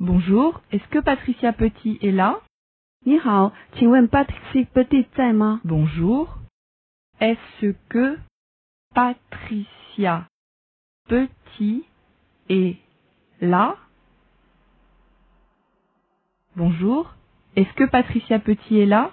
Bonjour, est-ce que Patricia Petit est là? Petit Bonjour, est-ce que Patricia Petit est là? Bonjour, est-ce que Patricia Petit est là?